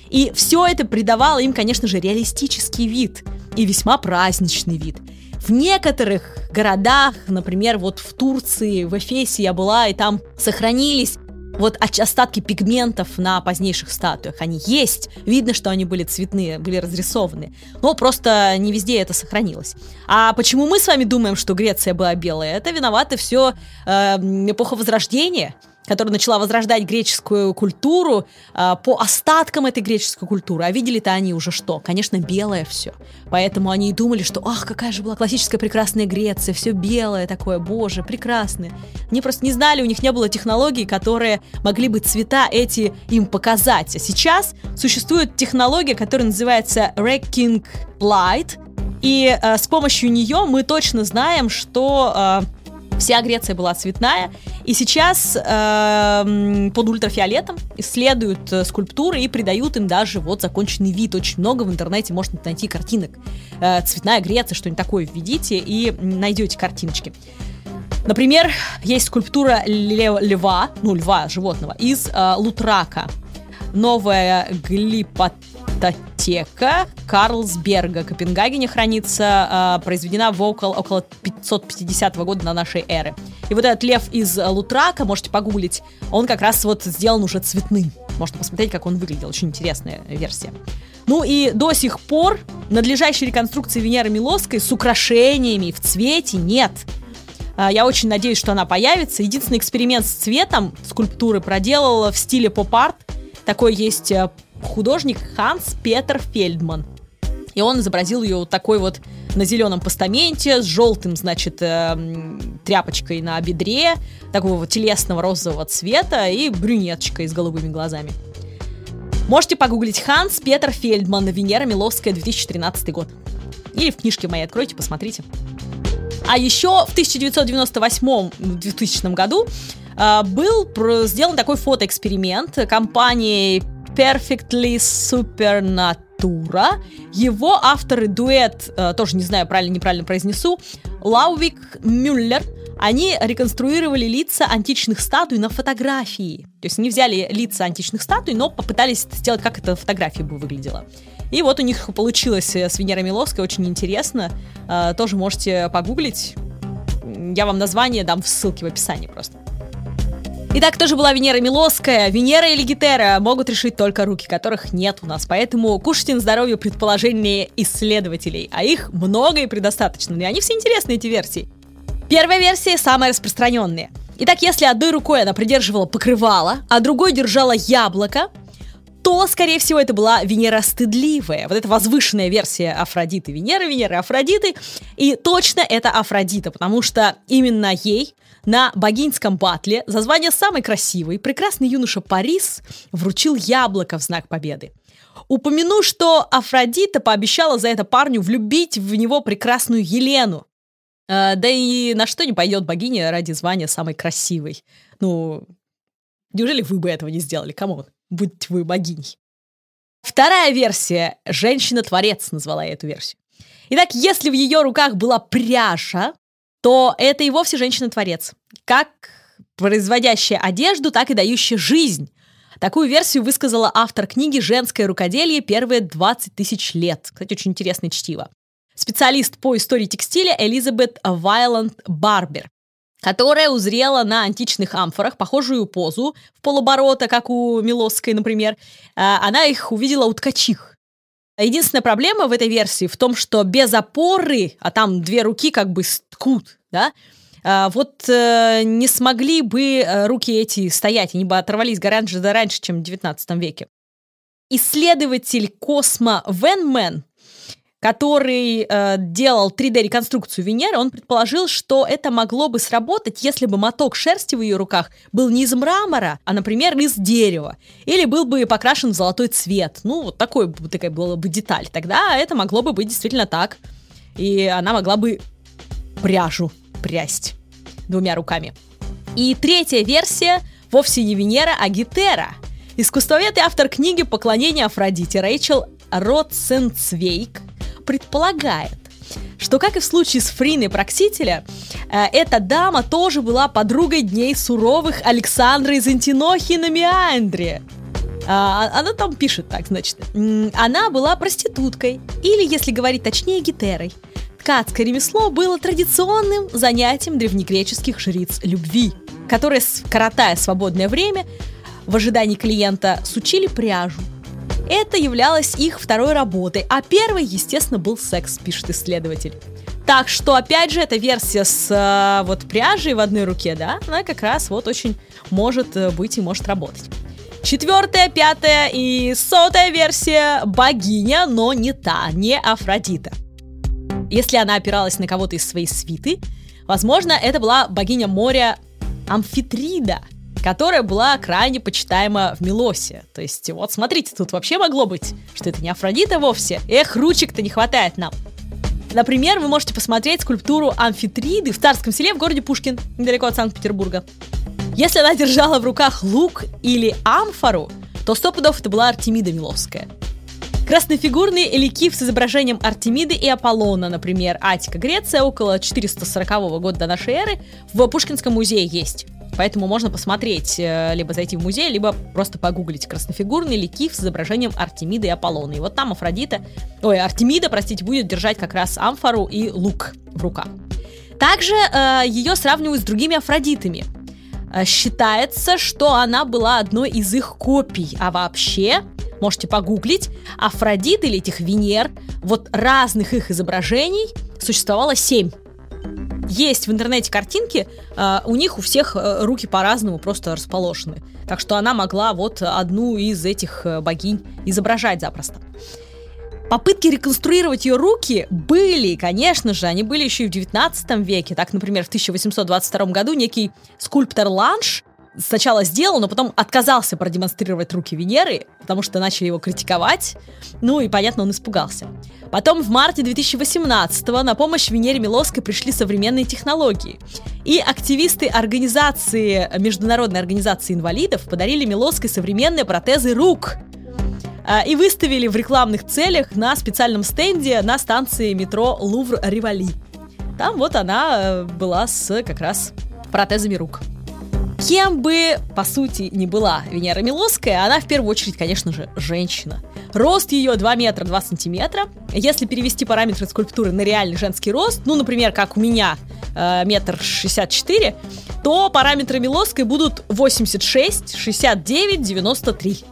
И все это придавало им, конечно же, реалистический вид и весьма праздничный вид. В некоторых городах, например, вот в Турции, в Эфесе я была, и там сохранились вот остатки пигментов на позднейших статуях, они есть. Видно, что они были цветные, были разрисованы. Но просто не везде это сохранилось. А почему мы с вами думаем, что Греция была белая? Это виноваты все э, эпоха Возрождения которая начала возрождать греческую культуру э, по остаткам этой греческой культуры. А видели-то они уже что? Конечно, белое все. Поэтому они и думали, что ах, какая же была классическая прекрасная Греция, все белое такое, боже, прекрасное. Они просто не знали, у них не было технологий, которые могли бы цвета эти им показать. А сейчас существует технология, которая называется Wrecking Light, и э, с помощью нее мы точно знаем, что э, Вся Греция была цветная, и сейчас э, под ультрафиолетом исследуют э, скульптуры и придают им даже вот законченный вид. Очень много в интернете можно найти картинок. Э, цветная Греция, что-нибудь такое введите и найдете картиночки. Например, есть скульптура лева, ну, льва животного из э, Лутрака. новая глипототека Карлсберга Копенгагене хранится, э, произведена в около, около 550 года на нашей эры. И вот этот лев из Лутрака, можете погуглить, он как раз вот сделан уже цветным. Можно посмотреть, как он выглядел. Очень интересная версия. Ну и до сих пор надлежащей реконструкции Венеры Милосской с украшениями в цвете нет. А, я очень надеюсь, что она появится. Единственный эксперимент с цветом скульптуры проделала в стиле поп-арт. Такой есть э, художник Ханс Петер Фельдман. И он изобразил ее вот такой вот на зеленом постаменте с желтым, значит, э, тряпочкой на бедре, такого телесного розового цвета и брюнеточкой с голубыми глазами. Можете погуглить Ханс Петер Фельдман Венера Миловская 2013 год. Или в книжке моей откройте, посмотрите. А еще в 1998-2000 году э, был сделан такой фотоэксперимент компании Perfectly Supernatura. Его авторы дуэт, э, тоже не знаю, правильно неправильно произнесу, Лаувик Мюллер – они реконструировали лица античных статуй на фотографии. То есть они взяли лица античных статуй, но попытались сделать, как это фотография бы выглядела. И вот у них получилось э, с Венерой Миловской, очень интересно. Э, тоже можете погуглить. Я вам название дам в ссылке в описании просто. Итак, кто же была Венера Миловская? Венера или Гетера могут решить только руки, которых нет у нас. Поэтому кушайте на здоровье предположения исследователей. А их много и предостаточно. И они все интересные, эти версии. Первая версия самая распространенная. Итак, если одной рукой она придерживала покрывало, а другой держала яблоко, то, скорее всего, это была Венера стыдливая. Вот это возвышенная версия Афродиты Венеры, Венеры Афродиты. И точно это Афродита, потому что именно ей на богинском батле за звание самой красивой прекрасный юноша Парис вручил яблоко в знак победы. Упомяну, что Афродита пообещала за это парню влюбить в него прекрасную Елену, а, да и на что не пойдет богиня ради звания самой красивой? Ну, неужели вы бы этого не сделали? Кому? Будьте вы богиней. Вторая версия. Женщина-творец назвала я эту версию. Итак, если в ее руках была пряжа, то это и вовсе женщина-творец. Как производящая одежду, так и дающая жизнь. Такую версию высказала автор книги «Женское рукоделие. Первые 20 тысяч лет». Кстати, очень интересное чтиво специалист по истории текстиля Элизабет Вайланд Барбер которая узрела на античных амфорах похожую позу в полоборота, как у Милосской, например. А, она их увидела у ткачих. Единственная проблема в этой версии в том, что без опоры, а там две руки как бы ткут, да, вот э, не смогли бы э, руки эти стоять, они бы оторвались гораздо раньше, чем в 19 веке. Исследователь Космо Венмен который э, делал 3D-реконструкцию Венеры, он предположил, что это могло бы сработать, если бы моток шерсти в ее руках был не из мрамора, а, например, из дерева. Или был бы покрашен в золотой цвет. Ну, вот такой, такая была бы деталь. Тогда это могло бы быть действительно так. И она могла бы пряжу прясть двумя руками. И третья версия вовсе не Венера, а Гетера. Искусствовед и автор книги «Поклонение Афродите» Рэйчел Ротсенцвейк предполагает, что, как и в случае с Фриной Проксителя, э, эта дама тоже была подругой дней суровых Александры из Антинохии на Меандре. А, она там пишет так, значит. Она была проституткой, или, если говорить точнее, гетерой. Ткацкое ремесло было традиционным занятием древнегреческих жриц любви, которые, коротая свободное время, в ожидании клиента сучили пряжу, это являлось их второй работой, а первой, естественно, был секс, пишет исследователь. Так что, опять же, эта версия с э, вот пряжей в одной руке, да, она как раз вот очень может э, быть и может работать. Четвертая, пятая и сотая версия – богиня, но не та, не Афродита. Если она опиралась на кого-то из своей свиты, возможно, это была богиня моря Амфитрида – которая была крайне почитаема в Милосе. То есть, вот смотрите, тут вообще могло быть, что это не Афродита вовсе. Эх, ручек-то не хватает нам. Например, вы можете посмотреть скульптуру амфитриды в Царском селе в городе Пушкин, недалеко от Санкт-Петербурга. Если она держала в руках лук или амфору, то сто пудов это была Артемида Миловская. Краснофигурный эликив с изображением Артемиды и Аполлона, например, Атика, Греция, около 440 года до нашей эры, в Пушкинском музее есть. Поэтому можно посмотреть, э, либо зайти в музей, либо просто погуглить краснофигурный ликив с изображением Артемиды и Аполлона. И вот там Афродита, ой, Артемида, простите, будет держать как раз амфору и лук в руках. Также э, ее сравнивают с другими Афродитами. Э, считается, что она была одной из их копий, а вообще можете погуглить, Афродит или этих Венер, вот разных их изображений существовало семь. Есть в интернете картинки, э, у них у всех э, руки по-разному просто расположены. Так что она могла вот одну из этих богинь изображать запросто. Попытки реконструировать ее руки были, конечно же, они были еще и в 19 веке. Так, например, в 1822 году некий скульптор Ланш сначала сделал, но потом отказался продемонстрировать руки Венеры, потому что начали его критиковать. Ну и, понятно, он испугался. Потом в марте 2018-го на помощь Венере Милоской пришли современные технологии. И активисты организации, Международной организации инвалидов подарили Милоской современные протезы рук. А, и выставили в рекламных целях на специальном стенде на станции метро Лувр-Ривали. Там вот она э, была с как раз протезами рук. Кем бы, по сути, ни была Венера Милосская, она в первую очередь, конечно же, женщина. Рост ее 2 метра 2 сантиметра. Если перевести параметры скульптуры на реальный женский рост, ну, например, как у меня, э, метр шестьдесят четыре, то параметры Милосской будут 86, 69, 93.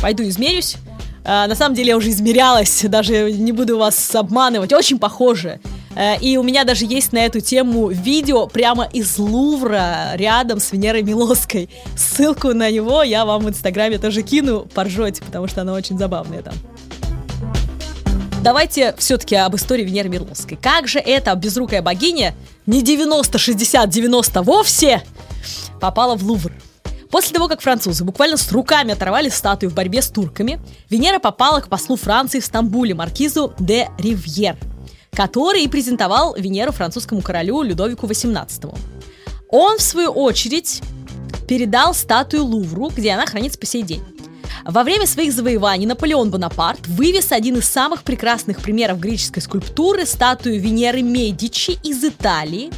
Пойду измерюсь. Э, на самом деле я уже измерялась, даже не буду вас обманывать. Очень похоже. Э, и у меня даже есть на эту тему видео прямо из Лувра, рядом с Венерой Милоской. Ссылку на него я вам в Инстаграме тоже кину, поржете, потому что она очень забавная там. Давайте все-таки об истории Венеры Милоской. Как же эта безрукая богиня, не 90, 60, 90 вовсе, попала в Лувр? После того, как французы буквально с руками оторвали статую в борьбе с турками, Венера попала к послу Франции в Стамбуле, маркизу де Ривьер – который и презентовал Венеру французскому королю Людовику XVIII. Он, в свою очередь, передал статую Лувру, где она хранится по сей день. Во время своих завоеваний Наполеон Бонапарт вывез один из самых прекрасных примеров греческой скульптуры – статую Венеры Медичи из Италии.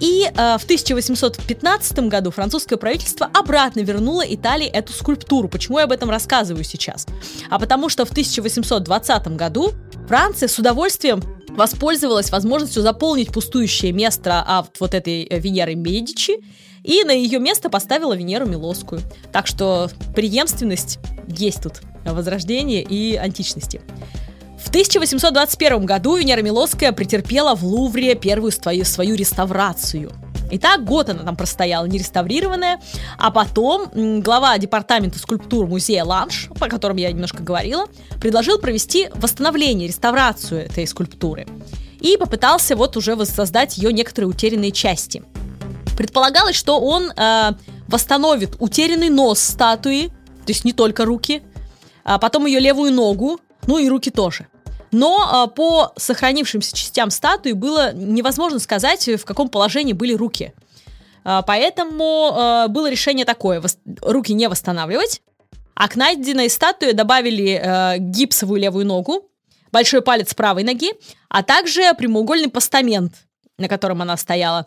И э, в 1815 году французское правительство обратно вернуло Италии эту скульптуру. Почему я об этом рассказываю сейчас? А потому что в 1820 году Франция с удовольствием воспользовалась возможностью заполнить пустующее место от вот этой э, Венеры Медичи и на ее место поставила Венеру Милосскую. Так что преемственность есть тут возрождение и античности. В 1821 году Венера Милосская претерпела в Лувре первую свою, свою реставрацию – Итак, год она там простояла нереставрированная, а потом глава департамента скульптур музея Ланш, по которому я немножко говорила, предложил провести восстановление, реставрацию этой скульптуры и попытался вот уже воссоздать ее некоторые утерянные части. Предполагалось, что он э, восстановит утерянный нос статуи, то есть не только руки, а потом ее левую ногу, ну и руки тоже. Но а, по сохранившимся частям статуи было невозможно сказать, в каком положении были руки. А, поэтому а, было решение такое: руки не восстанавливать. А к найденной статуе добавили гипсовую левую ногу, большой палец правой ноги, а также прямоугольный постамент, на котором она стояла.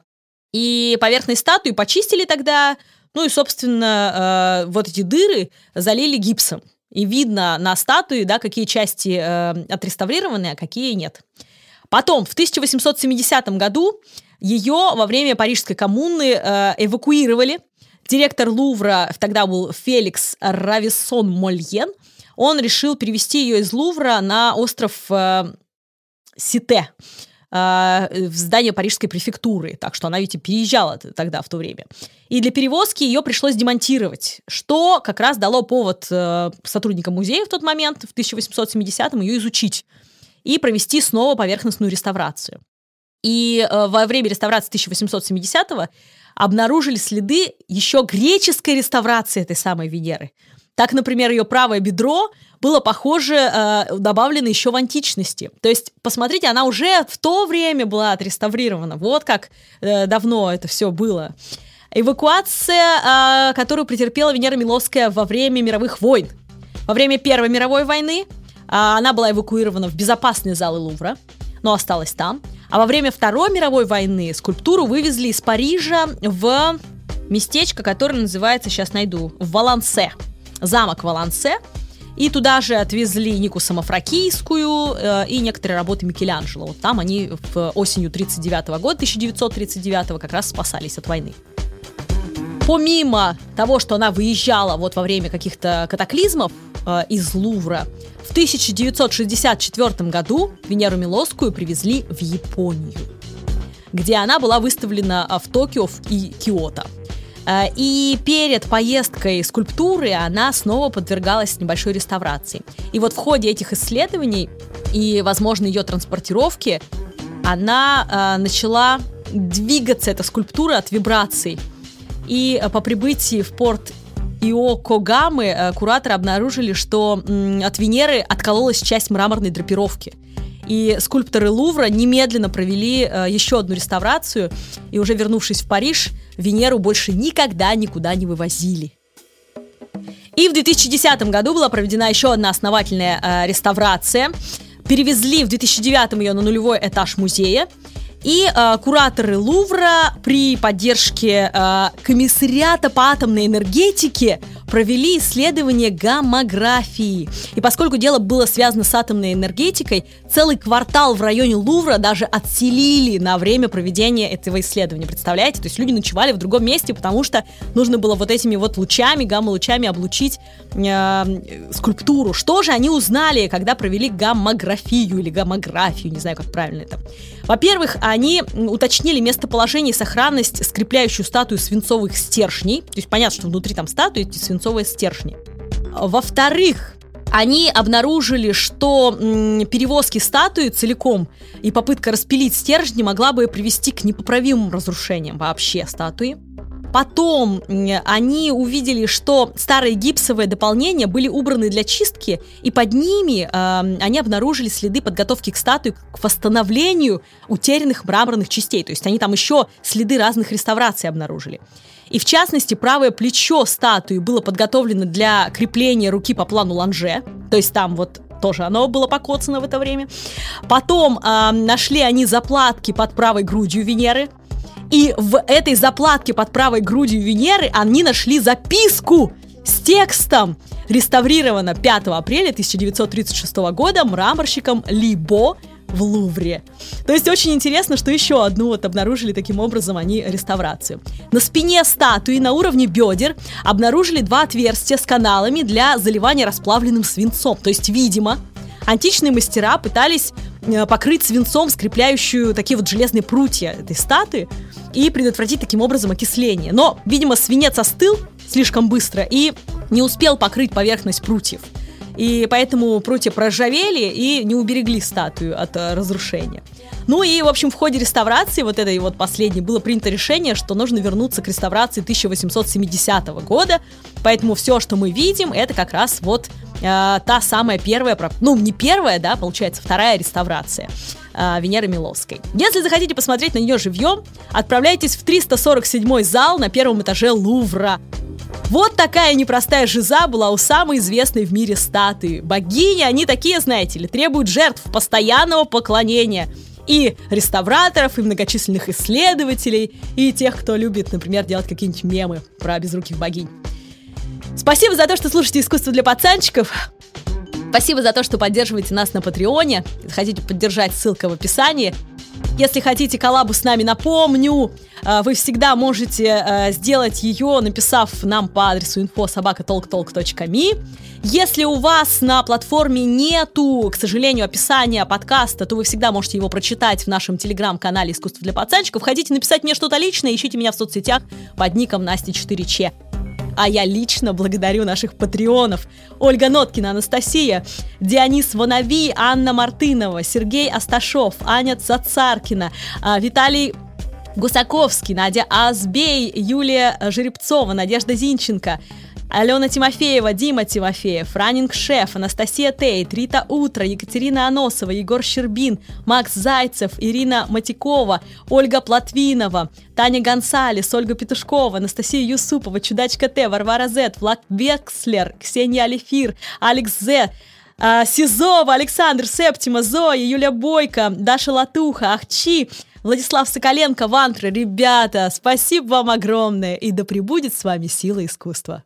И поверхность статуи почистили тогда, ну и, собственно, вот эти дыры залили гипсом. И видно на статуе, да, какие части э, отреставрированы, а какие нет. Потом, в 1870 году ее во время Парижской коммуны э, эвакуировали. Директор Лувра тогда был Феликс Рависон Мольен. Он решил перевести ее из Лувра на остров э, Сите. Э, в здание Парижской префектуры, так что она и переезжала тогда в то время. И для перевозки ее пришлось демонтировать, что как раз дало повод э, сотрудникам музея в тот момент, в 1870-м, ее изучить и провести снова поверхностную реставрацию. И э, во время реставрации 1870-го обнаружили следы еще греческой реставрации этой самой Венеры. Так, например, ее правое бедро было похоже, э, добавлено еще в античности. То есть, посмотрите, она уже в то время была отреставрирована. Вот как э, давно это все было. Эвакуация, э, которую претерпела Венера Миловская во время мировых войн. Во время Первой мировой войны А, она была эвакуирована в безопасные залы Лувра, но осталась там. А во время Второй мировой войны скульптуру вывезли из Парижа в местечко, которое называется, сейчас найду, в Валансе. Замок Валансе. И туда же отвезли Нику Самофракийскую э, и некоторые работы Микеланджело. Вот там они в осенью 39 года, 1939 как раз спасались от войны. Помимо того, что она выезжала вот во время каких-то катаклизмов э, из Лувра, в 1964 году Венеру Милосскую привезли в Японию, где она была выставлена э, в Токио и Киото. Э, и перед поездкой скульптуры она снова подвергалась небольшой реставрации. И вот в ходе этих исследований и, возможно, ее транспортировки она э, начала двигаться, эта скульптура, от вибраций. И э, по прибытии в порт Иокогамы э, кураторы обнаружили, что от Венеры откололась часть мраморной драпировки – и скульпторы Лувра немедленно провели э, еще одну реставрацию, и уже вернувшись в Париж, Венеру больше никогда никуда не вывозили. И в 2010 году была проведена еще одна основательная э, реставрация. Перевезли в 2009 ее на нулевой этаж музея. И э, кураторы Лувра при поддержке э, комиссариата по атомной энергетике провели исследование гаммографии. И поскольку дело было связано с атомной энергетикой, целый квартал в районе Лувра даже отселили на время проведения этого исследования. Представляете? То есть люди ночевали в другом месте, потому что нужно было вот этими вот лучами, гамма-лучами облучить э, скульптуру. Что же они узнали, когда провели гаммографию или гаммографию, не знаю, как правильно это. Во-первых, они уточнили местоположение и сохранность, скрепляющую статую свинцовых стержней. То есть понятно, что внутри там статуи эти свинцовые стержни. Во-вторых, они обнаружили, что перевозки статуи целиком и попытка распилить стержни могла бы привести к непоправимым разрушениям вообще статуи. Потом они увидели, что старые гипсовые дополнения были убраны для чистки, и под ними э, они обнаружили следы подготовки к статуе к восстановлению утерянных мраморных частей. То есть они там еще следы разных реставраций обнаружили. И в частности, правое плечо статуи было подготовлено для крепления руки по плану ланже. То есть там вот тоже оно было покоцано в это время. Потом э, нашли они заплатки под правой грудью Венеры. И в этой заплатке под правой грудью Венеры они нашли записку с текстом. Реставрировано 5 апреля 1936 года мраморщиком Либо в Лувре. То есть очень интересно, что еще одну вот обнаружили таким образом они реставрацию. На спине статуи на уровне бедер обнаружили два отверстия с каналами для заливания расплавленным свинцом. То есть, видимо, античные мастера пытались э, покрыть свинцом скрепляющую такие вот железные прутья этой статуи и предотвратить таким образом окисление. Но, видимо, свинец остыл слишком быстро и не успел покрыть поверхность прутьев. И поэтому прутья проржавели и не уберегли статую от э, разрушения. Ну и, в общем, в ходе реставрации, вот этой вот последней, было принято решение, что нужно вернуться к реставрации 1870 года. Поэтому все, что мы видим, это как раз вот э, та самая первая, ну не первая, да, получается, вторая реставрация э, Венеры Миловской. Если захотите посмотреть на нее живьем, отправляйтесь в 347 зал на первом этаже Лувра. Вот такая непростая жиза была у самой известной в мире статуи. Богини, они такие, знаете ли, требуют жертв постоянного поклонения – и реставраторов, и многочисленных исследователей, и тех, кто любит, например, делать какие-нибудь мемы про безруких богинь. Спасибо за то, что слушаете искусство для пацанчиков. Спасибо за то, что поддерживаете нас на Патреоне. Хотите поддержать, ссылка в описании. Если хотите коллабу с нами, напомню, э, вы всегда можете э, сделать ее, написав нам по адресу info.sobakatalktalk.me. Если у вас на платформе нету, к сожалению, описания подкаста, то вы всегда можете его прочитать в нашем телеграм-канале «Искусство для пацанчиков». Хотите написать мне что-то личное, ищите меня в соцсетях под ником Настя 4Ч. А я лично благодарю наших патреонов. Ольга Ноткина, Анастасия, Дионис Вонови, Анна Мартынова, Сергей Асташов, Аня Цацаркина, а, Виталий Гусаковский, Надя Азбей, Юлия Жеребцова, Надежда Зинченко, Алена Тимофеева, Дима Тимофеев, Раннинг Шеф, Анастасия Тейт, Рита Утро, Екатерина Аносова, Егор Щербин, Макс Зайцев, Ирина Матикова, Ольга Платвинова, Таня Гонсалес, Ольга Петушкова, Анастасия Юсупова, Чудачка Т, Варвара Зет, Влад Векслер, Ксения Алифир, Алекс З, а, Сизова, Александр Септима, Зоя, Юля Бойко, Даша Латуха, Ахчи, Владислав Соколенко, Вантра. Ребята, спасибо вам огромное, и да пребудет с вами сила искусства.